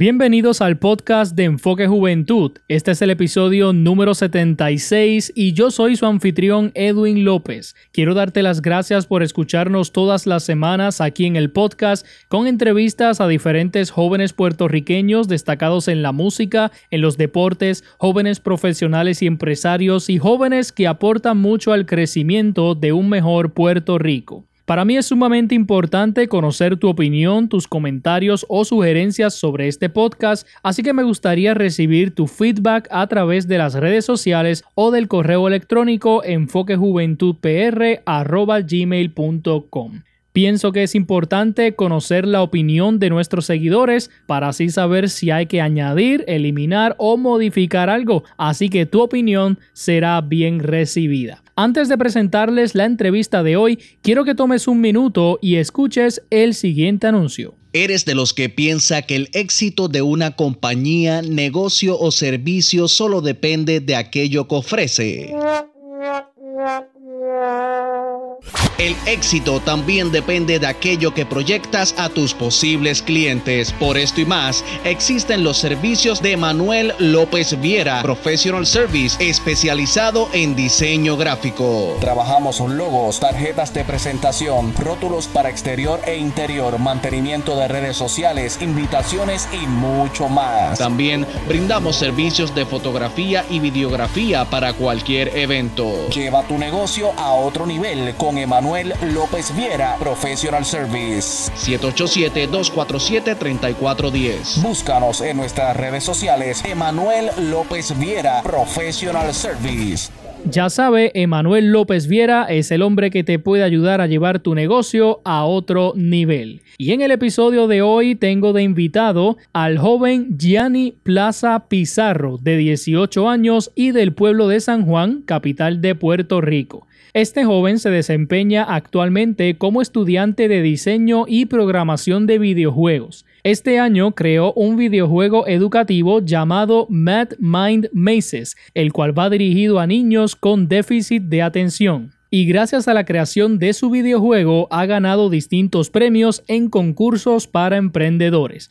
Bienvenidos al podcast de Enfoque Juventud. Este es el episodio número 76 y yo soy su anfitrión Edwin López. Quiero darte las gracias por escucharnos todas las semanas aquí en el podcast con entrevistas a diferentes jóvenes puertorriqueños destacados en la música, en los deportes, jóvenes profesionales y empresarios y jóvenes que aportan mucho al crecimiento de un mejor Puerto Rico. Para mí es sumamente importante conocer tu opinión, tus comentarios o sugerencias sobre este podcast, así que me gustaría recibir tu feedback a través de las redes sociales o del correo electrónico enfoquejuventudpr@gmail.com. Pienso que es importante conocer la opinión de nuestros seguidores para así saber si hay que añadir, eliminar o modificar algo, así que tu opinión será bien recibida. Antes de presentarles la entrevista de hoy, quiero que tomes un minuto y escuches el siguiente anuncio. ¿Eres de los que piensa que el éxito de una compañía, negocio o servicio solo depende de aquello que ofrece? El éxito también depende de aquello que proyectas a tus posibles clientes. Por esto y más, existen los servicios de Manuel López Viera, Professional Service, especializado en diseño gráfico. Trabajamos logos, tarjetas de presentación, rótulos para exterior e interior, mantenimiento de redes sociales, invitaciones y mucho más. También brindamos servicios de fotografía y videografía para cualquier evento. Lleva tu negocio a otro nivel con Emanuel Manuel López Viera, Professional Service. 787-247-3410. Búscanos en nuestras redes sociales. Emanuel López Viera, Professional Service. Ya sabe, Emanuel López Viera es el hombre que te puede ayudar a llevar tu negocio a otro nivel. Y en el episodio de hoy tengo de invitado al joven Gianni Plaza Pizarro, de 18 años y del pueblo de San Juan, capital de Puerto Rico. Este joven se desempeña actualmente como estudiante de diseño y programación de videojuegos. Este año creó un videojuego educativo llamado Mad Mind Mazes, el cual va dirigido a niños con déficit de atención y gracias a la creación de su videojuego ha ganado distintos premios en concursos para emprendedores.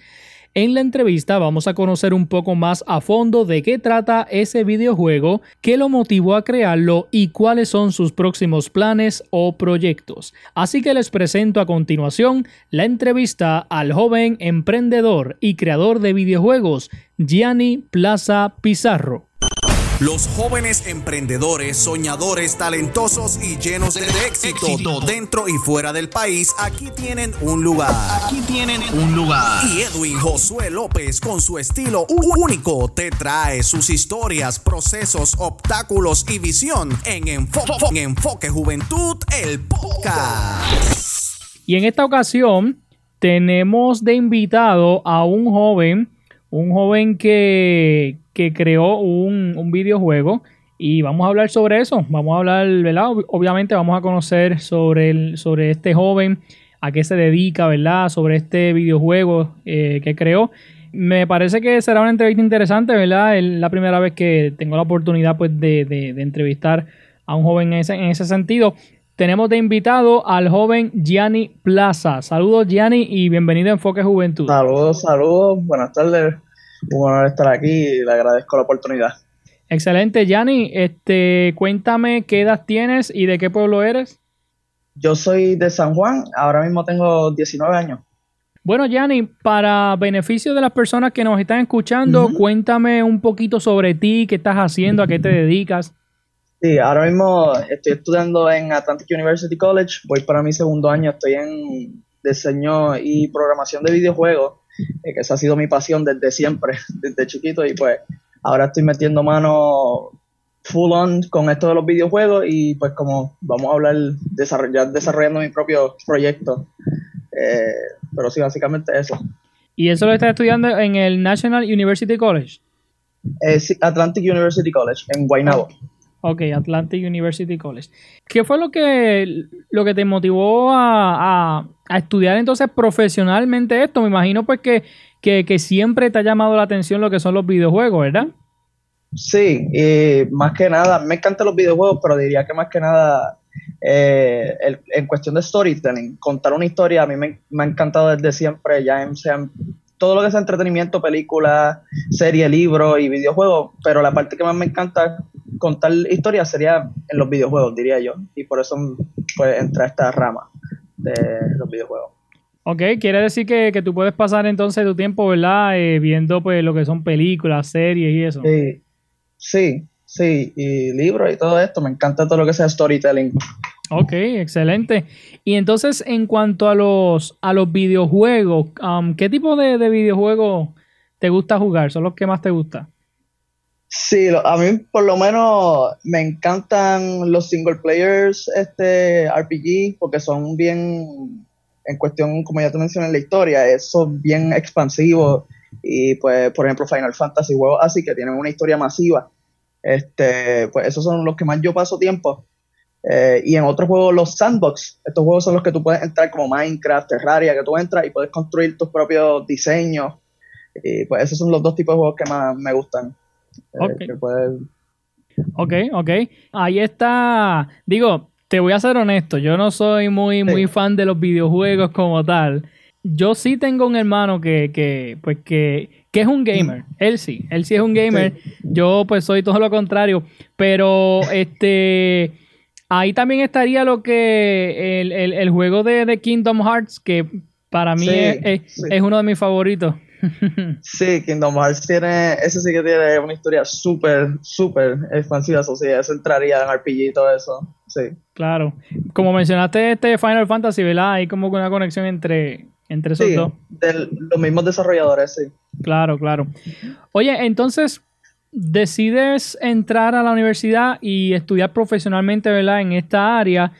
En la entrevista vamos a conocer un poco más a fondo de qué trata ese videojuego, qué lo motivó a crearlo y cuáles son sus próximos planes o proyectos. Así que les presento a continuación la entrevista al joven emprendedor y creador de videojuegos, Gianni Plaza Pizarro. Los jóvenes emprendedores, soñadores, talentosos y llenos de éxito, dentro y fuera del país, aquí tienen un lugar. Aquí tienen un lugar. Y Edwin Josué López, con su estilo único, te trae sus historias, procesos, obstáculos y visión en Enfoque, en Enfoque Juventud, el podcast. Y en esta ocasión tenemos de invitado a un joven, un joven que, que creó un, videojuego y vamos a hablar sobre eso. Vamos a hablar, ¿verdad? Obviamente vamos a conocer sobre, el, sobre este joven, a qué se dedica, ¿verdad? Sobre este videojuego eh, que creó. Me parece que será una entrevista interesante, ¿verdad? Es la primera vez que tengo la oportunidad pues, de, entrevistar a un joven en ese, en ese sentido. Tenemos de invitado al joven Gianni Plaza. Saludos Gianni y bienvenido a Enfoque Juventud. Saludos, saludos, buenas tardes un honor estar aquí y le agradezco la oportunidad. Excelente, Yanni. Este, cuéntame qué edad tienes y de qué pueblo eres. Yo soy de San Juan, ahora mismo tengo 19 años. Bueno, Yanni, para beneficio de las personas que nos están escuchando, cuéntame un poquito sobre ti, qué estás haciendo, a qué te dedicas. Sí, ahora mismo estoy estudiando en Atlantic University College, voy para mi segundo año, estoy en diseño y programación de videojuegos eh, que esa ha sido mi pasión desde siempre, desde chiquito, y pues ahora estoy metiendo mano full on con esto de los videojuegos y pues como vamos a hablar, desarrollar, desarrollando mi propio proyecto. Eh, pero sí, básicamente eso. ¿Y eso lo estás estudiando en el National University College? Eh, sí, Atlantic University College, en Guaynabo. Ok, Atlantic University College. ¿Qué fue lo que, lo que te motivó a, estudiar entonces profesionalmente esto? Me imagino pues que, que, siempre te ha llamado la atención lo que son los videojuegos, ¿verdad? Sí, y más que nada, me encantan los videojuegos, pero diría que más que nada eh, en cuestión de storytelling, contar una historia a mí me, ha encantado desde siempre, ya sean todo lo que es entretenimiento, película, serie, libro y videojuegos, pero la parte que más me encanta contar historias sería en los videojuegos, diría yo, y por eso pues entra esta rama de los videojuegos. Ok, quiere decir que, tú puedes pasar entonces tu tiempo, ¿verdad? Eh, viendo pues lo que son películas, series y eso. Sí, sí, sí, y libros y todo esto, me encanta todo lo que sea storytelling. Ok, excelente. Y entonces, en cuanto a los, a los videojuegos, um, ¿qué tipo de, videojuegos te gusta jugar? ¿Son los que más te gustan? Sí, a mí por lo menos me encantan los single players este RPG porque son bien, en cuestión, como ya te mencioné en la historia, son bien expansivos y pues, por ejemplo, Final Fantasy, juegos así que tienen una historia masiva. Este, pues esos son los que más yo paso tiempo. Eh, y en otros juegos, los sandbox, estos juegos son los que tú puedes entrar como Minecraft, Terraria, que tú entras y puedes construir tus propios diseños. Y pues esos son los dos tipos de juegos que más me gustan. Eh, ok, ok. Ahí está. Digo, te voy a ser honesto, yo no soy muy, muy fan de los videojuegos como tal. Yo sí tengo un hermano que, que pues que, que es un gamer. Él sí, él sí es un gamer. Yo pues soy todo lo contrario. Pero este Ahí también estaría lo que el, juego de, Kingdom Hearts, que para mí es, uno de mis favoritos. sí, Kingdom Hearts tiene, ese sí que tiene una historia súper, súper expansiva, o sea, eso entraría en RPG y todo eso, sí. Claro, como mencionaste este Final Fantasy, ¿verdad? Hay como una conexión entre, entre esos dos. De los mismos desarrolladores, sí. Claro, claro. Oye, entonces, decides entrar a la universidad y estudiar profesionalmente, ¿verdad? En esta área.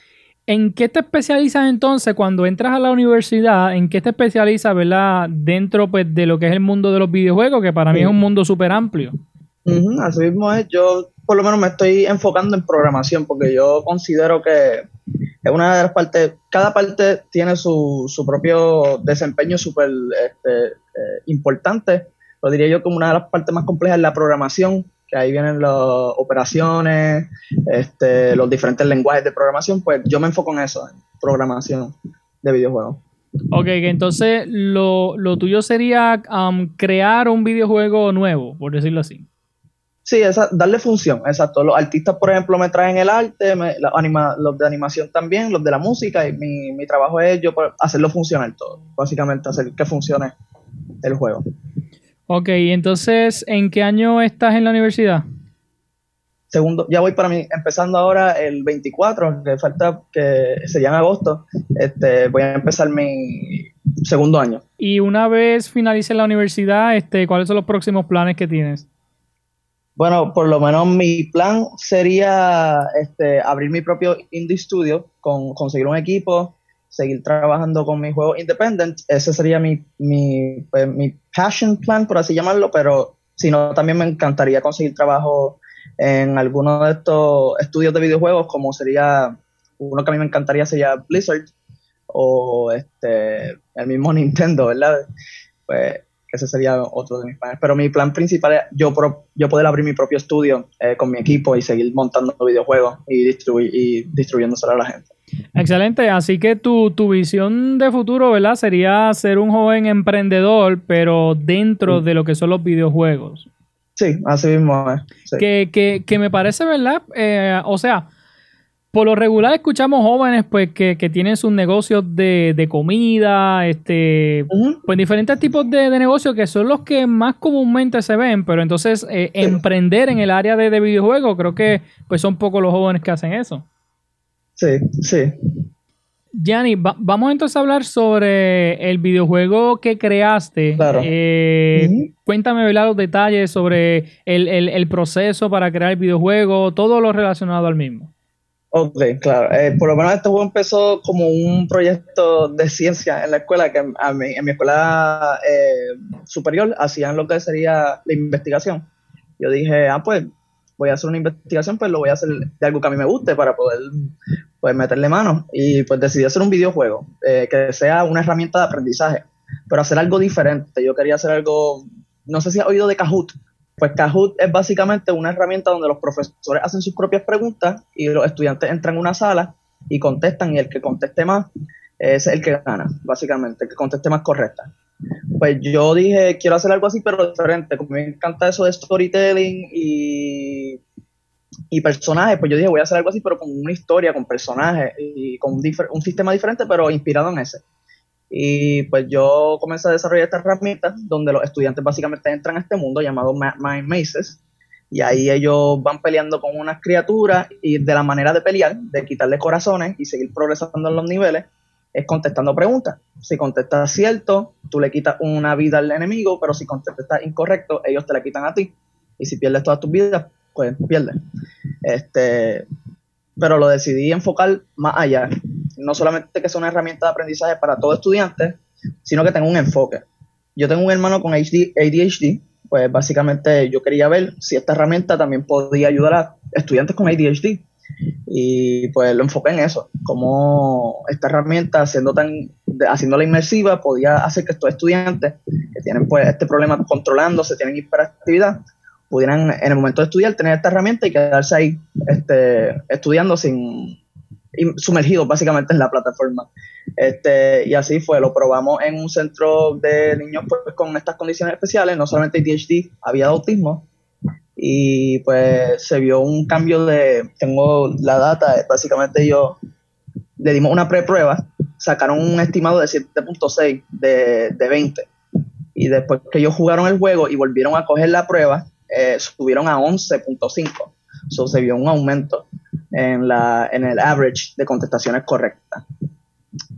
¿En qué te especializas entonces cuando entras a la universidad? ¿En qué te especializas, ¿verdad? Dentro pues, de lo que es el mundo de los videojuegos, que para mí es un mundo súper amplio. así mismo es. Yo por lo menos me estoy enfocando en programación porque yo considero que es una de las partes, cada parte tiene su, su propio desempeño súper este, eh, importante lo diría yo como una de las partes más complejas es la programación, que ahí vienen las operaciones, este, los diferentes lenguajes de programación, pues yo me enfoco en eso, en programación de videojuegos. Ok, entonces lo, tuyo sería um, crear un videojuego nuevo, por decirlo así. Sí, esa, darle función, exacto. Los artistas, por ejemplo, me traen el arte, los de animación también, los de la música, y mi, mi trabajo es yo hacerlo funcionar todo, básicamente hacer que funcione el juego. Ok, entonces, ¿en qué año estás en la universidad? Segundo, ya voy para mí, empezando ahora el 24, que falta que sería en agosto, este, voy a empezar mi segundo año. Y una vez finalice la universidad, este, ¿cuáles son los próximos planes que tienes? Bueno, por lo menos mi plan sería este, abrir mi propio indie studio, con, conseguir un equipo, seguir trabajando con mis juegos independent. Ese sería mi, mi, pues, mi passion plan, por así llamarlo, pero si no, también me encantaría conseguir trabajo en alguno de estos estudios de videojuegos, como sería uno que a mí me encantaría sería Blizzard o este el mismo Nintendo, ¿verdad? Pues ese sería otro de mis planes. Pero mi plan principal es yo, yo poder abrir mi propio estudio eh, con mi equipo y seguir montando videojuegos y, distribuir y distribuyéndoselo a la gente. Excelente, así que tu, visión de futuro, ¿verdad? Sería ser un joven emprendedor, pero dentro de lo que son los videojuegos. Sí, así mismo Que, me parece, ¿verdad? Eh, o sea, por lo regular escuchamos jóvenes pues que, tienen sus negocios de, comida, este, pues diferentes tipos de, negocios que son los que más comúnmente se ven, pero entonces eh, emprender en el área de, de videojuegos, creo que pues son pocos los jóvenes que hacen eso. Sí, sí. Gianni, vamos entonces a hablar sobre el videojuego que creaste. Claro. Eh, cuéntame ¿verdad? los detalles sobre el, proceso para crear el videojuego, todo lo relacionado al mismo. Ok, claro. Eh, por lo menos este juego empezó como un proyecto de ciencia en la escuela, que a mí, en mi escuela eh, superior hacían lo que sería la investigación. Yo dije, ah, pues voy a hacer una investigación, pues lo voy a hacer de algo que a mí me guste para poder pues, meterle mano. Y pues decidí hacer un videojuego eh, que sea una herramienta de aprendizaje, pero hacer algo diferente. Yo quería hacer algo, no sé si has oído de Kahoot. Pues Kahoot es básicamente una herramienta donde los profesores hacen sus propias preguntas y los estudiantes entran en una sala y contestan y el que conteste más es el que gana, básicamente, el que conteste más correcta. Pues yo dije, quiero hacer algo así, pero diferente. Como me encanta eso de storytelling y, y personajes, pues yo dije, voy a hacer algo así, pero con una historia, con personajes y con un, sistema diferente, pero inspirado en ese. Y pues yo comencé a desarrollar esta herramienta donde los estudiantes básicamente entran a este mundo llamado Mind Mazes. Y ahí ellos van peleando con unas criaturas y de la manera de pelear, de quitarle corazones y seguir progresando en los niveles, es contestando preguntas. Si contestas cierto, tú le quitas una vida al enemigo, pero si contestas incorrecto, ellos te la quitan a ti. Y si pierdes todas tus vidas, pues pierdes. Este, pero lo decidí enfocar más allá. No solamente que sea una herramienta de aprendizaje para todo estudiante, sino que tenga un enfoque. Yo tengo un hermano con ADHD, pues básicamente yo quería ver si esta herramienta también podía ayudar a estudiantes con ADHD. Y pues lo enfoqué en eso, como esta herramienta, siendo tan, haciéndola inmersiva, podía hacer que estos estudiantes que tienen pues este problema controlándose, tienen hiperactividad, pudieran en el momento de estudiar tener esta herramienta y quedarse ahí este, estudiando sin sumergidos básicamente en la plataforma. Este, y así fue, lo probamos en un centro de niños pues, con estas condiciones especiales, no solamente ADHD, había autismo, y pues se vio un cambio de, tengo la data, básicamente yo le dimos una preprueba, sacaron un estimado de 7.6 de, de 20 y después que ellos jugaron el juego y volvieron a coger la prueba, eh, subieron a 11.5, so se vio un aumento en, la, en el average de contestaciones correctas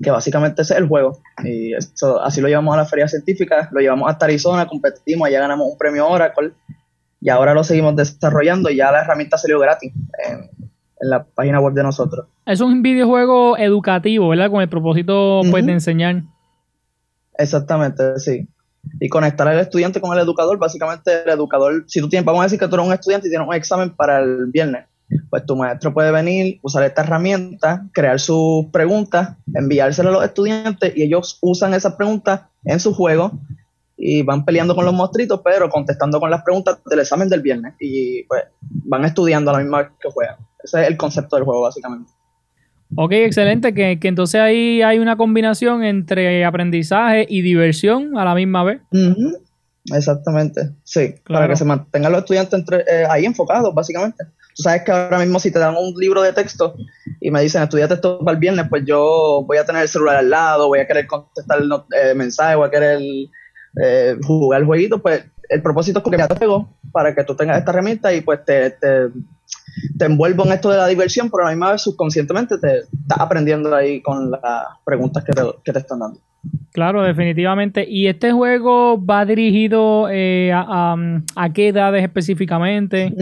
que básicamente ese es el juego. Y eso, así lo llevamos a la feria científica, lo llevamos hasta Arizona, competimos, allá ganamos un premio Oracle y ahora lo seguimos desarrollando y ya la herramienta salió gratis en, la página web de nosotros. Es un videojuego educativo, ¿verdad? Con el propósito pues, de enseñar. Exactamente, sí. Y conectar al estudiante con el educador, básicamente el educador, si tú tienes, vamos a decir que tú eres un estudiante y tienes un examen para el viernes, pues tu maestro puede venir, usar esta herramienta, crear sus preguntas, enviárselas a los estudiantes y ellos usan esas preguntas en su juego y van peleando con los monstruitos, pero contestando con las preguntas del examen del viernes. Y pues van estudiando a la misma vez que juegan. Ese es el concepto del juego, básicamente. Ok, excelente. Que, entonces ahí hay una combinación entre aprendizaje y diversión a la misma vez. Exactamente, sí. Para que se mantengan los estudiantes entre, eh, ahí enfocados, básicamente. Tú sabes que ahora mismo si te dan un libro de texto y me dicen estudiate esto para el viernes, pues yo voy a tener el celular al lado, voy a querer contestar eh, mensaje, voy a querer eh, jugar el jueguito, pues el propósito es que ya te pegó para que tú tengas esta herramienta y pues te, te, te envuelvo en esto de la diversión, pero a la misma vez subconscientemente te estás aprendiendo ahí con las preguntas que te, que te están dando. Claro, definitivamente. ¿Y este juego va dirigido eh, a, a, qué edades específicamente?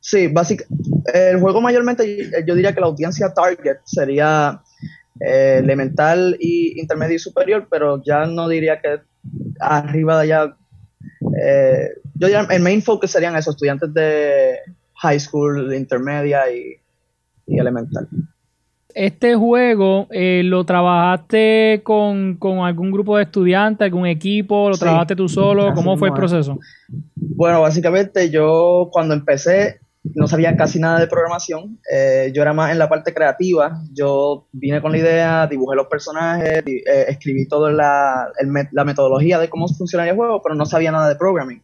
Sí, básicamente, el juego mayormente yo diría que la audiencia target sería eh, elemental y intermedio y superior, pero ya no diría que arriba de allá. Eh, yo diría, el main focus serían esos estudiantes de high school, intermedia y, elemental. ¿Este juego eh, lo trabajaste con, algún grupo de estudiantes, algún equipo? ¿Lo trabajaste tú solo? ¿Cómo fue el proceso? Bueno, básicamente yo cuando empecé no sabía casi nada de programación. Eh, yo era más en la parte creativa. Yo vine con la idea, dibujé los personajes, eh, escribí toda la, la, metodología de cómo funcionaría el juego, pero no sabía nada de programming.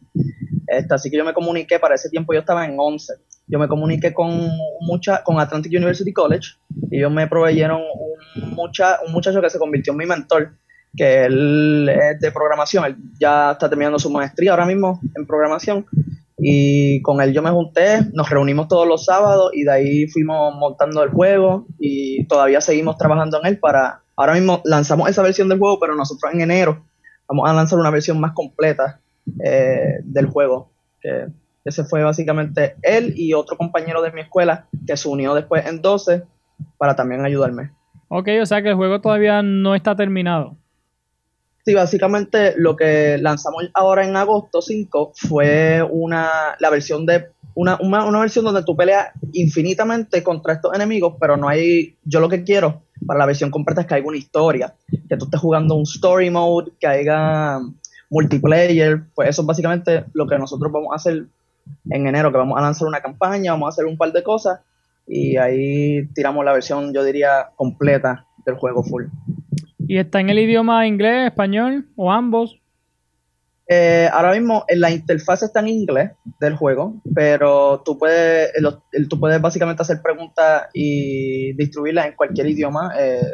Este, así que yo me comuniqué, para ese tiempo yo estaba en 11. Yo me comuniqué con, mucha, con Atlantic University College y ellos me proveyeron un, mucha, un muchacho que se convirtió en mi mentor, que él es de programación, él ya está terminando su maestría ahora mismo en programación y con él yo me junté, nos reunimos todos los sábados y de ahí fuimos montando el juego y todavía seguimos trabajando en él para, ahora mismo lanzamos esa versión del juego, pero nosotros en enero vamos a lanzar una versión más completa eh, del juego. Que ese fue básicamente él y otro compañero de mi escuela que se unió después en 12 para también ayudarme. Ok, o sea que el juego todavía no está terminado. Sí, básicamente lo que lanzamos ahora en agosto 5 fue una, la versión de una, una, versión donde tú peleas infinitamente contra estos enemigos, pero no hay, yo lo que quiero para la versión completa es que haya una historia, que tú estés jugando un story mode, que haya multiplayer, pues eso es básicamente lo que nosotros vamos a hacer en enero, que vamos a lanzar una campaña, vamos a hacer un par de cosas y ahí tiramos la versión, yo diría, completa del juego full. ¿Y está en el idioma inglés, español o ambos? Eh, ahora mismo la interfaz está en inglés del juego, pero tú puedes, puedes básicamente hacer preguntas y distribuirlas en cualquier idioma. Eh,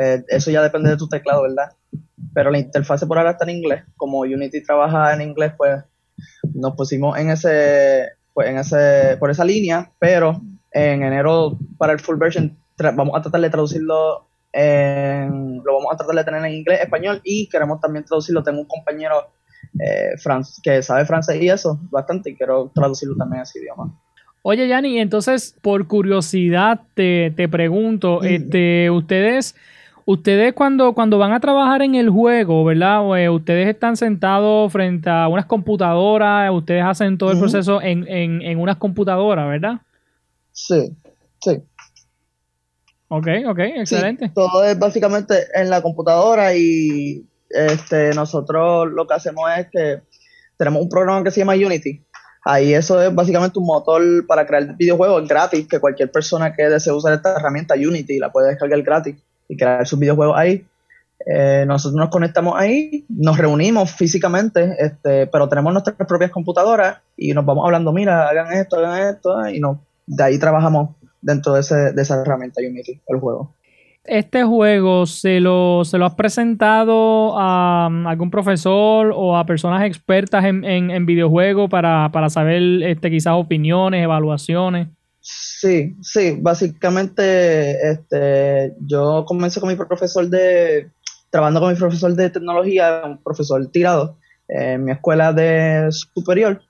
eh, eso ya depende de tu teclado, ¿verdad? Pero la interfaz por ahora está en inglés. Como Unity trabaja en inglés, pues nos pusimos en ese, pues en ese, por esa línea, pero en enero para el full version vamos a tratar de traducirlo en, lo vamos a tratar de tener en inglés, español y queremos también traducirlo. Tengo un compañero eh, que sabe francés y eso bastante y quiero traducirlo también a ese idioma. Oye, Yanni, entonces por curiosidad te, pregunto, este, ustedes, ustedes cuando, cuando van a trabajar en el juego, ¿verdad? Eh, ustedes están sentados frente a unas computadoras, ustedes hacen todo el proceso en, en, unas computadoras, ¿verdad? Sí, sí. Ok, ok, excelente. todo es básicamente en la computadora y este, nosotros lo que hacemos es que tenemos un programa que se llama Unity. Ahí eso es básicamente un motor para crear videojuegos gratis, que cualquier persona que desee usar esta herramienta Unity la puede descargar gratis y crear sus videojuegos ahí. Eh, nosotros nos conectamos ahí, nos reunimos físicamente, este, pero tenemos nuestras propias computadoras y nos vamos hablando, mira, hagan esto, hagan esto, y no, de ahí trabajamos dentro de, ese, de esa herramienta Unity, el juego este juego se lo, se lo has presentado a, um, algún profesor o a personas expertas en, en, videojuegos para, saber este, quizás opiniones, evaluaciones? Sí, sí, básicamente este, yo comencé con mi profesor de, trabajando con mi profesor de tecnología, un profesor tirado, en mi escuela de superior.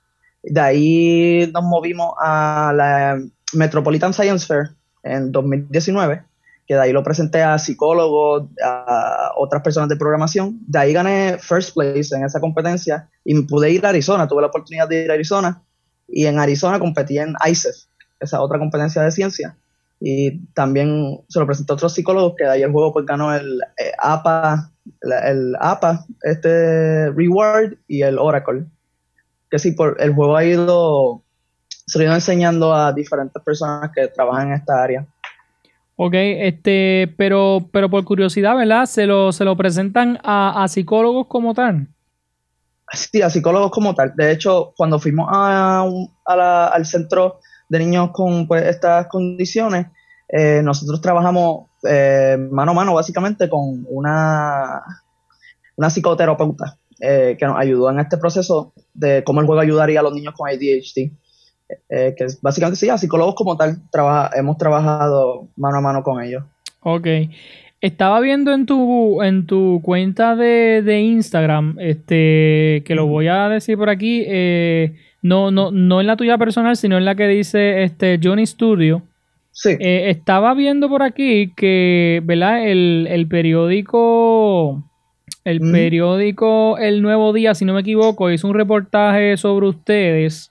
De ahí nos movimos a la Metropolitan Science Fair en 2019 que de ahí lo presenté a psicólogos, a otras personas de programación. De ahí gané first place en esa competencia y me pude ir a Arizona. Tuve la oportunidad de ir a Arizona y en Arizona competí en ICEF, esa otra competencia de ciencia. Y también se lo presenté a otros psicólogos que de ahí el juego pues ganó el eh, APA, el APA, este Reward y el Oracle. Que sí, por, el juego ha ido, se lo ido enseñando a diferentes personas que trabajan en esta área. Ok, este, pero, pero por curiosidad, ¿verdad? ¿Se lo, se lo presentan a, psicólogos como tal? Sí, a psicólogos como tal. De hecho, cuando fuimos a, al centro de niños con pues, estas condiciones, eh, nosotros trabajamos eh, mano a mano básicamente con una, una psicoterapeuta eh, que nos ayudó en este proceso de cómo el juego ayudaría a los niños con ADHD. Eh, que básicamente sí, a psicólogos como tal, hemos trabajado mano a mano con ellos. Ok. Estaba viendo en tu, en tu cuenta de, Instagram, este, que lo voy a decir por aquí, eh, no, no, no en la tuya personal, sino en la que dice este Johnny Studio. Sí. Eh, estaba viendo por aquí que, ¿verdad? El, periódico, el periódico El Nuevo Día, si no me equivoco, hizo un reportaje sobre ustedes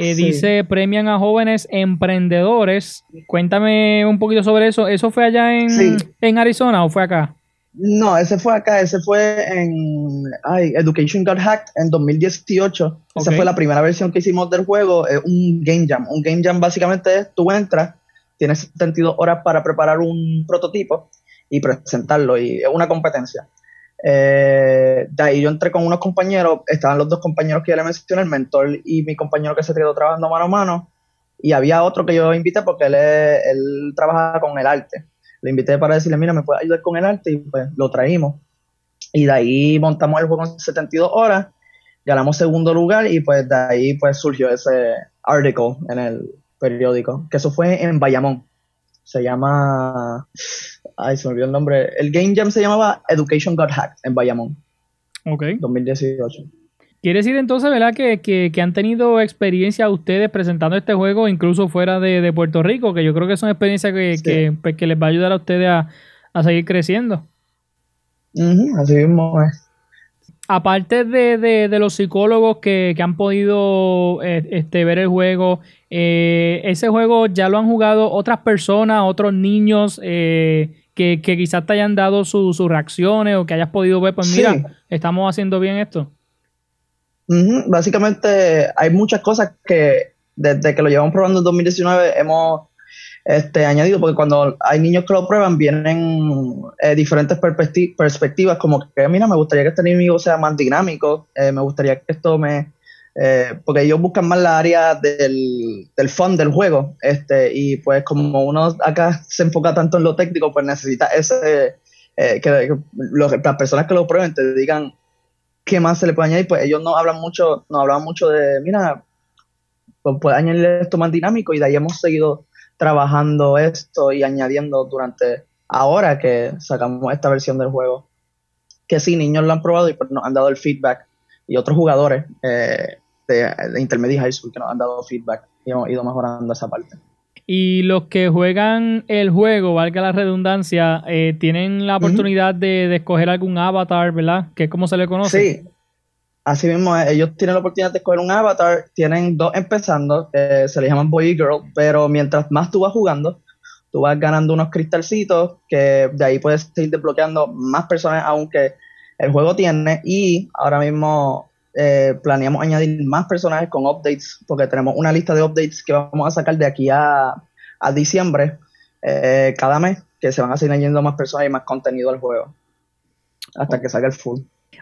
eh, dice, premian a jóvenes emprendedores. Cuéntame un poquito sobre eso. ¿Eso fue allá en, Arizona o fue acá? No, ese fue acá, ese fue en Education Got Hacked en 2018. Esa fue la primera versión que hicimos del juego, es un Game Jam. Un Game Jam básicamente es, tú entras, tienes 72 horas para preparar un prototipo y presentarlo, y es una competencia. Eh, de ahí yo entré con unos compañeros, estaban los dos compañeros que ya le mencioné, el mentor y mi compañero que se quedó trabajando mano a mano, y había otro que yo invité porque él, él trabaja con el arte. Le invité para decirle, mira, me puede ayudar con el arte, y pues lo traímos. Y de ahí montamos el juego en 72 horas, ganamos segundo lugar, y pues de ahí pues surgió ese article en el periódico, que eso fue en Bayamón. Se llama Ay, se me olvidó el nombre. El Game Jam se llamaba Education Got Hacked en Bayamón. Ok. 2018. Quiere decir entonces, ¿verdad? Que, han tenido experiencia ustedes presentando este juego incluso fuera de, Puerto Rico, que yo creo que son experiencias que, pues, que, les va a ayudar a ustedes a, seguir creciendo. así mismo es aparte de, los psicólogos que, han podido eh, este, ver el juego, eh, ese juego ya lo han jugado otras personas, otros niños eh, que, quizás te hayan dado sus reacciones o que hayas podido ver, pues mira, estamos haciendo bien esto. Básicamente hay muchas cosas que desde que lo llevamos probando en 2019 hemos este, añadido, porque cuando hay niños que lo prueban, vienen eh, diferentes perspectivas, como que, mira, me gustaría que este enemigo sea más dinámico, eh, me gustaría que esto me... Eh, porque ellos buscan más la área del, del fun del juego, este, y pues como uno acá se enfoca tanto en lo técnico, pues necesita ese... que, las personas que lo prueben te digan qué más se le puede añadir, pues ellos no hablan mucho, no hablan mucho de, mira, pues puede añadir esto más dinámico y de ahí hemos seguido trabajando esto y añadiendo durante ahora que sacamos esta versión del juego. Que sí, niños lo han probado y pues nos han dado el feedback. Y otros jugadores eh, de, de Intermediate High School que nos han dado feedback y hemos ido mejorando esa parte. Y los que juegan el juego, valga la redundancia, eh, tienen la oportunidad de, de, escoger algún avatar, ¿verdad? Que es como se le conoce. Sí, Así mismo, eh, ellos tienen la oportunidad de escoger un avatar, tienen dos empezando, se les llaman Boy y Girl, pero mientras más tú vas jugando, tú vas ganando unos cristalcitos que de ahí puedes seguir desbloqueando más personas aunque el juego tiene y ahora mismo eh, planeamos añadir más personajes con updates porque tenemos una lista de updates que vamos a sacar de aquí a, diciembre eh, cada mes que se van a seguir añadiendo más personas y más contenido al juego hasta que salga el full.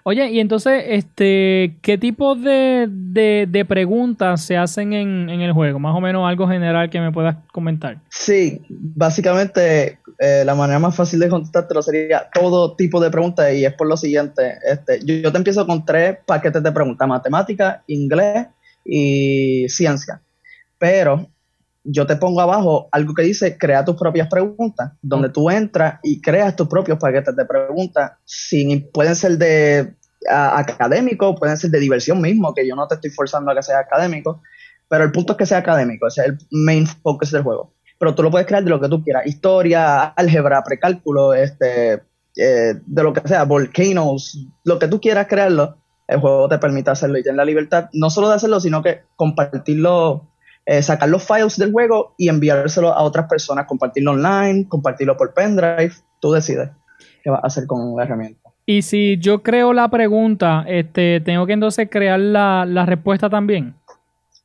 Oye, y entonces, este, ¿qué tipo de, de, preguntas se hacen en, el juego? Más o menos algo general que me puedas comentar. Sí, básicamente eh, la manera más fácil de contestártelo sería todo tipo de preguntas y es por lo siguiente. Este, yo, te empiezo con tres paquetes de preguntas, matemática, inglés y ciencia. Pero yo te pongo abajo algo que dice crea tus propias preguntas, donde tú entras y creas tus propios paquetes de preguntas. Sin, pueden ser de académico, pueden ser de diversión mismo, que yo no te estoy forzando a que sea académico, pero el punto es que sea académico, ese es el main focus del juego. Pero tú lo puedes crear de lo que tú quieras, historia, álgebra, precálculo, este, eh, de lo que sea, volcanoes, lo que tú quieras crearlo, el juego te permite hacerlo y tienes la libertad no solo de hacerlo, sino que compartirlo eh, sacar los files del juego y enviárselo a otras personas, compartirlo online, compartirlo por pendrive, tú decides qué vas a hacer con la herramienta. Y si yo creo la pregunta, este, ¿tengo que entonces crear la, respuesta también?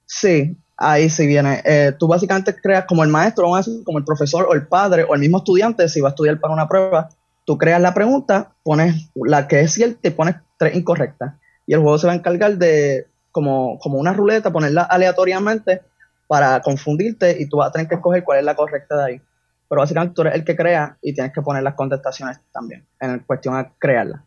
Sí, ahí sí viene. Eh, tú básicamente creas como el maestro, como el profesor o el padre o el mismo estudiante, si va a estudiar para una prueba, tú creas la pregunta, pones la que es cierta y pones tres incorrectas. Y el juego se va a encargar de, como, como una ruleta, ponerla aleatoriamente para confundirte y tú vas a tener que escoger cuál es la correcta de ahí. Pero básicamente tú eres el que crea y tienes que poner las contestaciones también en cuestión a crearla.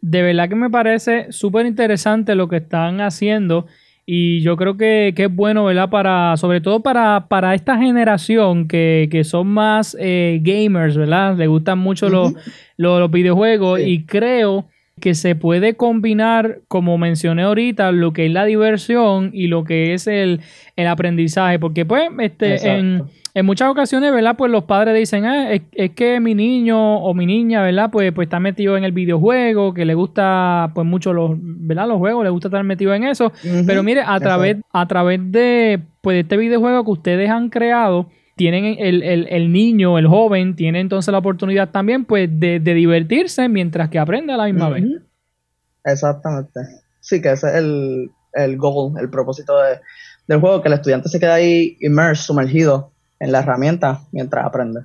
De verdad que me parece súper interesante lo que están haciendo y yo creo que, es bueno, ¿verdad? Para, sobre todo para, para esta generación que, son más eh, gamers, ¿verdad? Le gustan mucho los, los, videojuegos y creo que se puede combinar, como mencioné ahorita, lo que es la diversión y lo que es el, aprendizaje. Porque, pues, este, en, en, muchas ocasiones, ¿verdad? Pues los padres dicen, ah, es, que mi niño o mi niña, ¿verdad? Pues, pues está metido en el videojuego, que le gusta, pues, mucho los, ¿verdad? Los juegos, le gusta estar metido en eso. Pero mire, a través, a través de, pues, de este videojuego que ustedes han creado, tienen el, el, niño, el joven, tiene entonces la oportunidad también pues de, divertirse mientras que aprende a la misma vez. Exactamente. Sí, que ese es el, el goal, el propósito del juego, que el estudiante se queda ahí inmerso, sumergido en la herramienta mientras aprende.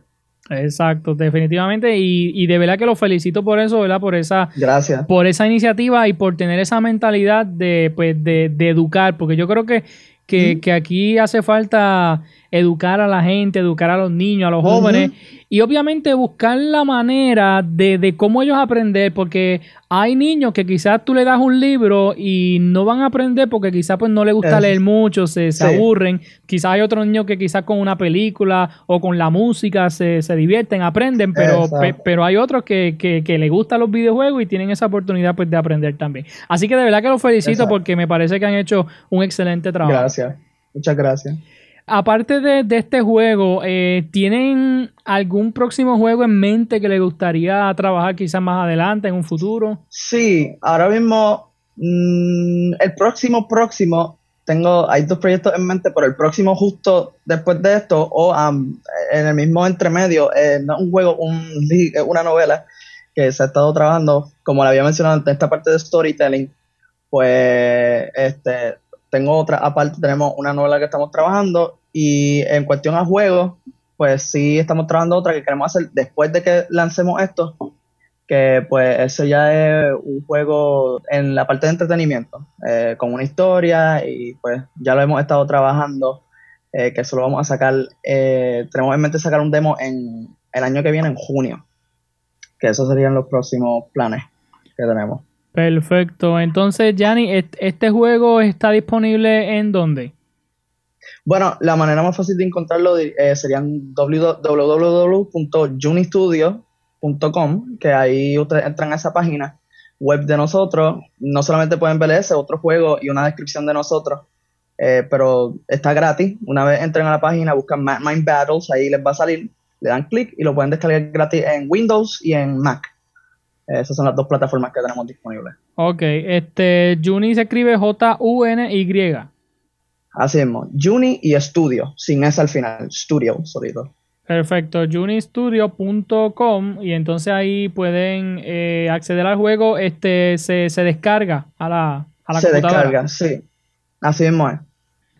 Exacto, definitivamente. Y, y, de verdad que lo felicito por eso, ¿verdad? Por esa, Gracias. Por esa iniciativa y por tener esa mentalidad de, pues, de, de educar, porque yo creo que, que, que aquí hace falta educar a la gente, educar a los niños, a los jóvenes y obviamente buscar la manera de, de, cómo ellos aprender, porque hay niños que quizás tú le das un libro y no van a aprender porque quizás pues no les gusta leer mucho, se, aburren, quizás hay otros niños que quizás con una película o con la música se, divierten, aprenden, pero, pero hay otros que, que, les gustan los videojuegos y tienen esa oportunidad pues de aprender también. Así que de verdad que los felicito porque me parece que han hecho un excelente trabajo. Gracias, muchas gracias. Aparte de, este juego, eh, ¿tienen algún próximo juego en mente que les gustaría trabajar quizás más adelante, en un futuro? Sí, ahora mismo, mm, el próximo, próximo, tengo, hay dos proyectos en mente, pero el próximo justo después de esto, o en el mismo entremedio, eh, no un juego, un, una novela que se ha estado trabajando, como le había mencionado antes, esta parte de storytelling, pues este tengo otra, aparte tenemos una novela que estamos trabajando y en cuestión a juegos, pues sí estamos trabajando otra que queremos hacer después de que lancemos esto, que pues ese ya es un juego en la parte de entretenimiento, eh, con una historia y pues ya lo hemos estado trabajando, eh, que eso lo vamos a sacar, eh, tenemos en mente sacar un demo en el año que viene, en junio, que esos serían los próximos planes que tenemos. Perfecto, entonces Yanni, ¿este juego está disponible en dónde? Bueno, la manera más fácil de encontrarlo eh, serían www.junistudio.com, que ahí ustedes entran a esa página web de nosotros. No solamente pueden ver ese, otro juego y una descripción de nosotros, eh, pero está gratis. Una vez entren a la página, buscan Mind Battles, ahí les va a salir, le dan clic y lo pueden descargar gratis en Windows y en Mac. Esas son las dos plataformas que tenemos disponibles. Ok, este Juni se escribe J-U-N-Y. Así mismo, Juni y Studio, sin S al final, Studio solito. Perfecto, junistudio.com y entonces ahí pueden eh, acceder al juego, este se, descarga a la, a la se descarga, sí. Así mismo es.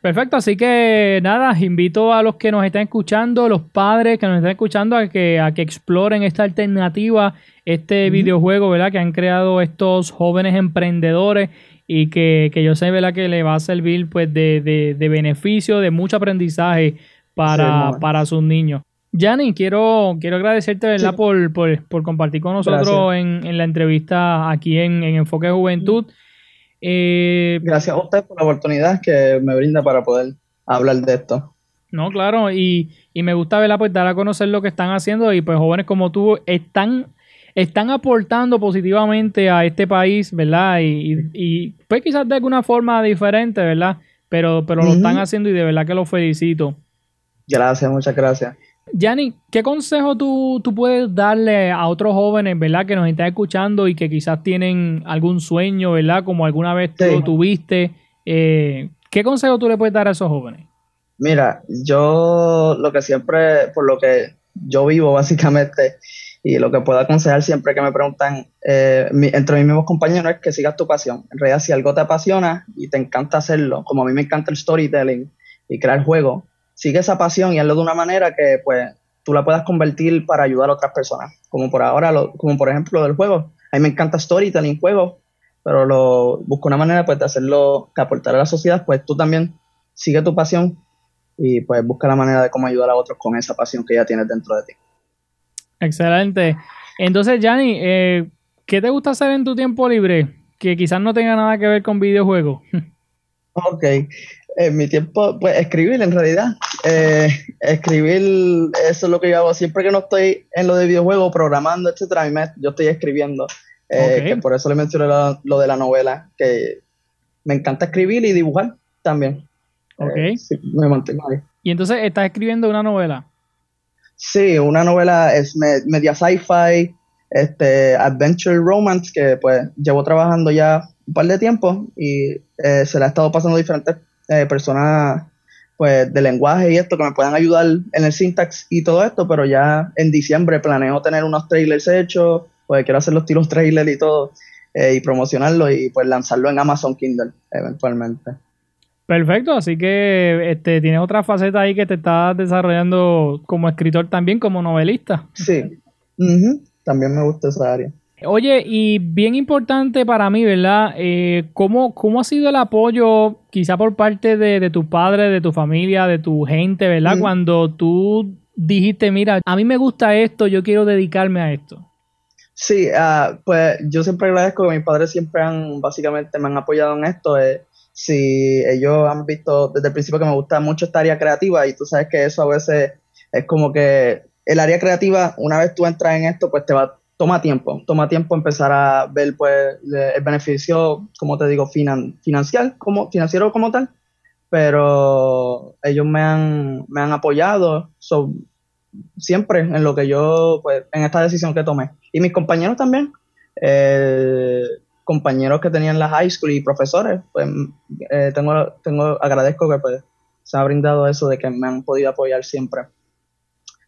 Perfecto, así que nada, invito a los que nos están escuchando, los padres que nos están escuchando, a que, a que exploren esta alternativa, este videojuego, ¿verdad? Que han creado estos jóvenes emprendedores y que, yo sé, ¿verdad? Que le va a servir pues de, beneficio, de mucho aprendizaje para, para sus niños. Yanni, quiero, quiero agradecerte, ¿verdad? Por, compartir con nosotros en, la entrevista aquí en, Enfoque Juventud. Eh, Gracias a usted por la oportunidad que me brinda para poder hablar de esto. No, claro, y, me gusta verla pues dar a conocer lo que están haciendo y pues jóvenes como tú están, están aportando positivamente a este país, ¿verdad? Y, pues quizás de alguna forma diferente, ¿verdad? Pero, pero lo están haciendo y de verdad que los felicito. Gracias, muchas gracias. Yanni, ¿qué consejo tú, puedes darle a otros jóvenes, ¿verdad? Que nos están escuchando y que quizás tienen algún sueño, ¿verdad? Como alguna vez tú lo tuviste. Eh, ¿Qué consejo tú le puedes dar a esos jóvenes? Mira, yo lo que siempre, por lo que yo vivo básicamente, y lo que puedo aconsejar siempre que me preguntan eh, entre mis mismos compañeros es que sigas tu pasión. En realidad, si algo te apasiona y te encanta hacerlo, como a mí me encanta el storytelling y crear juegos, sigue esa pasión y hazlo de una manera que pues tú la puedas convertir para ayudar a otras personas. Como por ahora, como por ejemplo del juego. A mí me encanta storytelling, juego, pero lo busco una manera pues de hacerlo, que aportar a la sociedad, pues tú también sigue tu pasión y pues busca la manera de cómo ayudar a otros con esa pasión que ya tienes dentro de ti. Excelente. Entonces, Yanni, eh, ¿qué te gusta hacer en tu tiempo libre? Que quizás no tenga nada que ver con videojuegos. Ok, en mi tiempo, pues escribir en realidad. Eh, escribir, eso es lo que yo hago. Siempre que no estoy en lo de videojuegos, programando, etcétera, yo estoy escribiendo. Eh, que por eso le mencioné lo, de la novela, que me encanta escribir y dibujar también. Ok. Eh, me mantengo ahí. ¿Y entonces estás escribiendo una novela? Sí, una novela es media sci-fi, este, adventure romance, que pues llevo trabajando ya un par de tiempo y se la ha estado pasando diferentes eh, personas pues de lenguaje y esto que me puedan ayudar en el syntax y todo esto, pero ya en diciembre planeo tener unos trailers hechos, pues quiero hacer los tiros trailers y todo, eh, y promocionarlo y pues lanzarlo en Amazon Kindle eventualmente. Perfecto, así que este, tienes otra faceta ahí que te estás desarrollando como escritor también, como novelista. Sí, también me gusta esa área. Oye, y bien importante para mí, ¿verdad? Eh, ¿cómo, ha sido el apoyo, quizá por parte de, tu padre, de tu familia, de tu gente, ¿verdad? Cuando tú dijiste, mira, a mí me gusta esto, yo quiero dedicarme a esto. Sí, uh, pues yo siempre agradezco que mis padres siempre han, básicamente, me han apoyado en esto. Eh, si ellos han visto desde el principio que me gusta mucho esta área creativa y tú sabes que eso a veces es como que el área creativa, una vez tú entras en esto, pues te va toma tiempo, toma tiempo empezar a ver pues el beneficio, como te digo, finan, financiero, como, financiero como tal, pero ellos me han, me han apoyado siempre en lo que yo, pues, en esta decisión que tomé. Y mis compañeros también, eh, compañeros que tenían la high school y profesores, pues eh, tengo, tengo, agradezco que pues se ha brindado eso de que me han podido apoyar siempre.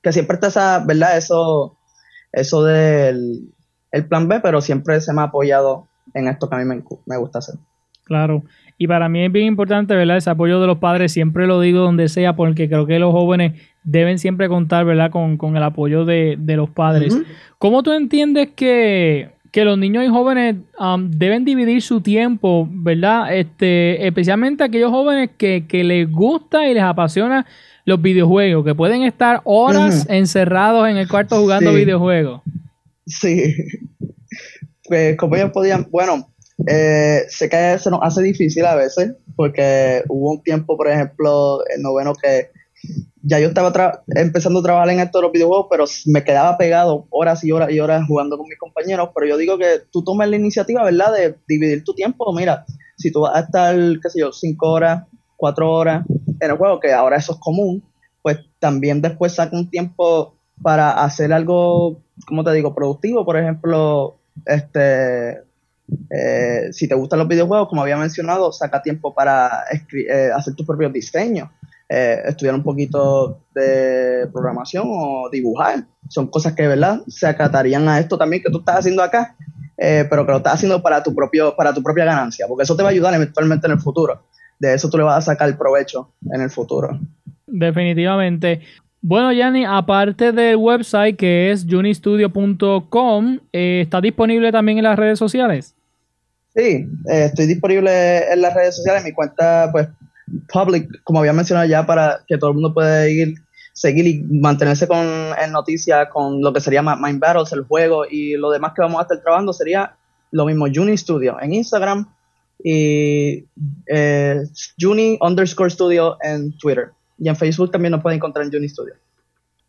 Que siempre está esa, ¿verdad? Eso eso del el plan B, pero siempre se me ha apoyado en esto que a mí me, gusta hacer. Claro. Y para mí es bien importante, ¿verdad? Ese apoyo de los padres, siempre lo digo donde sea, porque creo que los jóvenes deben siempre contar, ¿verdad? Con, el apoyo de, los padres. ¿Cómo tú entiendes que, los niños y jóvenes um, deben dividir su tiempo, ¿verdad? Este, especialmente aquellos jóvenes que, les gusta y les apasiona los videojuegos, que pueden estar horas encerrados en el cuarto jugando videojuegos. Sí. Pues como ellos podían, bueno, eh, sé que se nos hace difícil a veces, porque hubo un tiempo, por ejemplo, en noveno que ya yo estaba empezando a trabajar en esto de los videojuegos, pero me quedaba pegado horas y horas y horas jugando con mis compañeros. Pero yo digo que tú tomes la iniciativa, ¿verdad?, de dividir tu tiempo. Mira, si tú vas a estar, qué sé yo, cinco horas, cuatro horas en el juego, que ahora eso es común, pues también después saca un tiempo para hacer algo, como te digo, productivo. Por ejemplo, este eh, si te gustan los videojuegos, como había mencionado, saca tiempo para eh, hacer tus propios diseños, eh, estudiar un poquito de programación o dibujar. Son cosas que, ¿verdad?, se acatarían a esto también que tú estás haciendo acá, pero que lo estás haciendo para tu, propio, para tu propia ganancia, porque eso te va a ayudar eventualmente en el futuro. De eso tú le vas a sacar provecho en el futuro. Definitivamente. Bueno, Yanni, aparte del website que es junistudio.com, ¿está disponible también en las redes sociales? Sí, eh, estoy disponible en las redes sociales, mi cuenta, pues, public, como había mencionado ya, para que todo el mundo pueda ir, seguir y mantenerse con, en noticias con lo que sería Mind Battles, el juego y lo demás que vamos a estar trabajando sería lo mismo, Juni Studio en Instagram y eh, Juni Studio en Twitter. Y en Facebook también nos pueden encontrar en Juni Studio.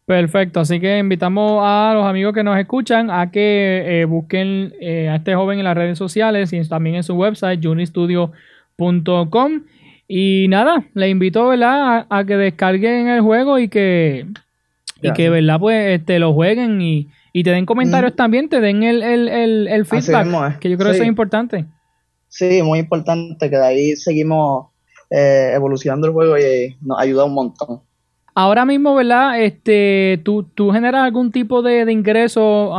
Perfecto, así que invitamos a los amigos que nos escuchan a que eh, busquen eh, a este joven en las redes sociales y también en su website, junistudio.com. Y nada, le invito ¿verdad? A, que descarguen el juego y que, y que ¿verdad? Pues este, lo jueguen y, te den comentarios también, te den el, el, feedback, que yo creo que eso es importante. Sí, muy importante, que de ahí seguimos eh, evolucionando el juego y nos ayuda un montón. Ahora mismo, ¿verdad? Este, ¿tú, tú generas algún tipo de, ingreso,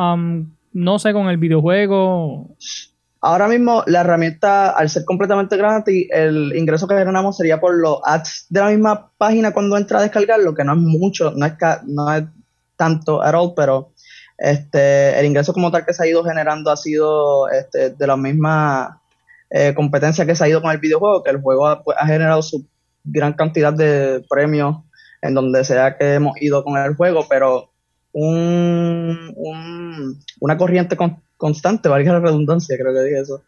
no sé, con el videojuego? Ahora mismo la herramienta, al ser completamente gratis, el ingreso que generamos sería por los ads de la misma página cuando entra a descargarlo, que no es mucho, no es, no es tanto at all, pero este, el ingreso como tal que se ha ido generando ha sido este, de la misma eh, competencia que se ha ido con el videojuego, que el juego ha, pues, ha generado su gran cantidad de premios en donde sea que hemos ido con el juego, pero un, una corriente constante, valga la redundancia, creo que dije eso,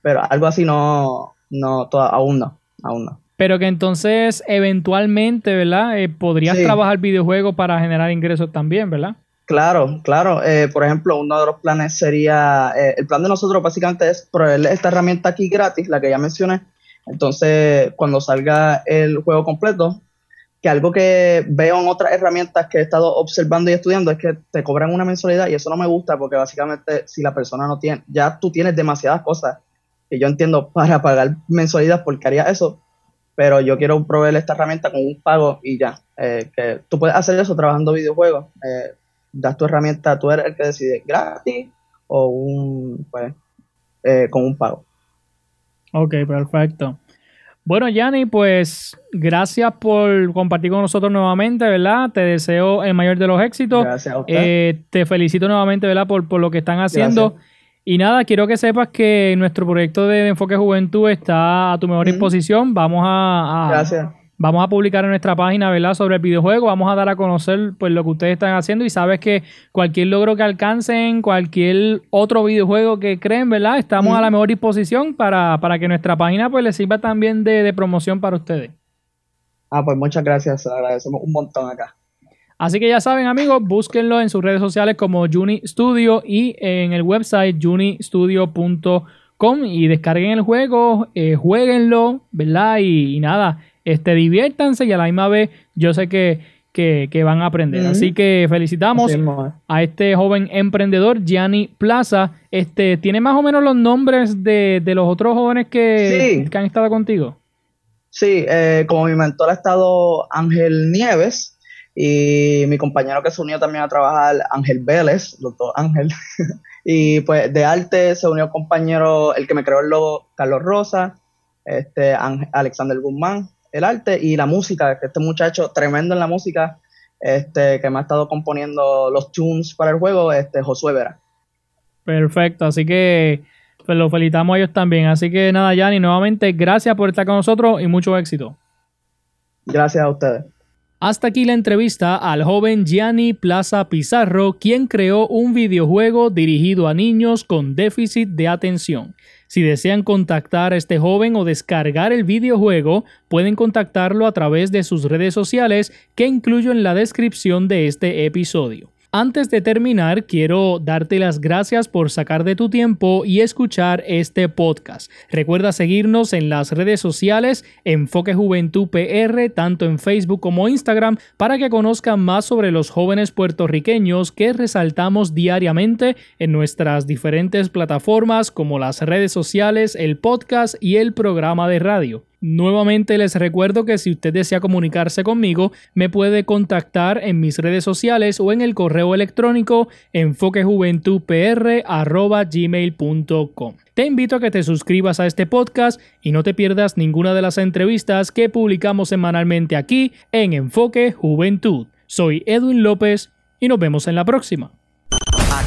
pero algo así no, no aún no, aún no. Pero que entonces eventualmente, ¿verdad? Eh, podrías trabajar videojuegos para generar ingresos también, ¿verdad? Claro, claro. Eh, por ejemplo, uno de los planes sería, eh, el plan de nosotros básicamente es proveerle esta herramienta aquí gratis, la que ya mencioné. Entonces, cuando salga el juego completo, que algo que veo en otras herramientas que he estado observando y estudiando es que te cobran una mensualidad y eso no me gusta porque básicamente si la persona no tiene, ya tú tienes demasiadas cosas que yo entiendo para pagar mensualidad porque haría eso, pero yo quiero proveer esta herramienta con un pago y ya, eh, que tú puedes hacer eso trabajando videojuegos, eh, das tu herramienta, tú eres el que decide gratis o un, pues, eh, con un pago. Ok, perfecto. Bueno, Yanni, pues gracias por compartir con nosotros nuevamente, ¿verdad? Te deseo el mayor de los éxitos. Gracias a usted. Eh, te felicito nuevamente, ¿verdad? Por, por lo que están haciendo. Y nada, quiero que sepas que nuestro proyecto de Enfoque Juventud está a tu mejor disposición. Vamos a, a, Gracias Vamos a publicar en nuestra página, ¿verdad? Sobre el videojuego. Vamos a dar a conocer pues lo que ustedes están haciendo y sabes que cualquier logro que alcancen, cualquier otro videojuego que creen, ¿verdad? Estamos a la mejor disposición para, que nuestra página pues les sirva también de, promoción para ustedes. Ah, pues muchas gracias. Agradecemos un montón acá. Así que ya saben, amigos, búsquenlo en sus redes sociales como Juni Studio y en el website junistudio.com y descarguen el juego, eh, jueguenlo, ¿verdad? y nada, este, diviértanse y a la misma vez yo sé que, van a aprender. Así que felicitamos a este joven emprendedor, Gianni Plaza. Este, ¿Tiene más o menos los nombres de, los otros jóvenes que, han estado contigo? Sí, eh, como mi mentor ha estado Ángel Nieves y mi compañero que se unió también a trabajar, Ángel Vélez, doctor Ángel. y pues de arte se unió el compañero, el que me creó el logo, Carlos Rosa este, Alexander Guzmán, el arte y la música, que este muchacho tremendo en la música, este, que me ha estado componiendo los tunes para el juego, este, Josué Vera. Perfecto, así que pues lo felicitamos a ellos también. Así que nada, Yanni, nuevamente gracias por estar con nosotros y mucho éxito. Gracias a ustedes. Hasta aquí la entrevista al joven Gianni Plaza Pizarro, quien creó un videojuego dirigido a niños con déficit de atención. Si desean contactar a este joven o descargar el videojuego, pueden contactarlo a través de sus redes sociales que incluyo en la descripción de este episodio. Antes de terminar, quiero darte las gracias por sacar de tu tiempo y escuchar este podcast. Recuerda seguirnos en las redes sociales Enfoque Juventud PR, tanto en Facebook como Instagram, para que conozcan más sobre los jóvenes puertorriqueños que resaltamos diariamente en nuestras diferentes plataformas como las redes sociales, el podcast y el programa de radio. Nuevamente les recuerdo que si usted desea comunicarse conmigo, me puede contactar en mis redes sociales o en el correo electrónico enfoquejuventudpr.gmail.com. Te invito a que te suscribas a este podcast y no te pierdas ninguna de las entrevistas que publicamos semanalmente aquí en Enfoque Juventud. Soy Edwin López y nos vemos en la próxima.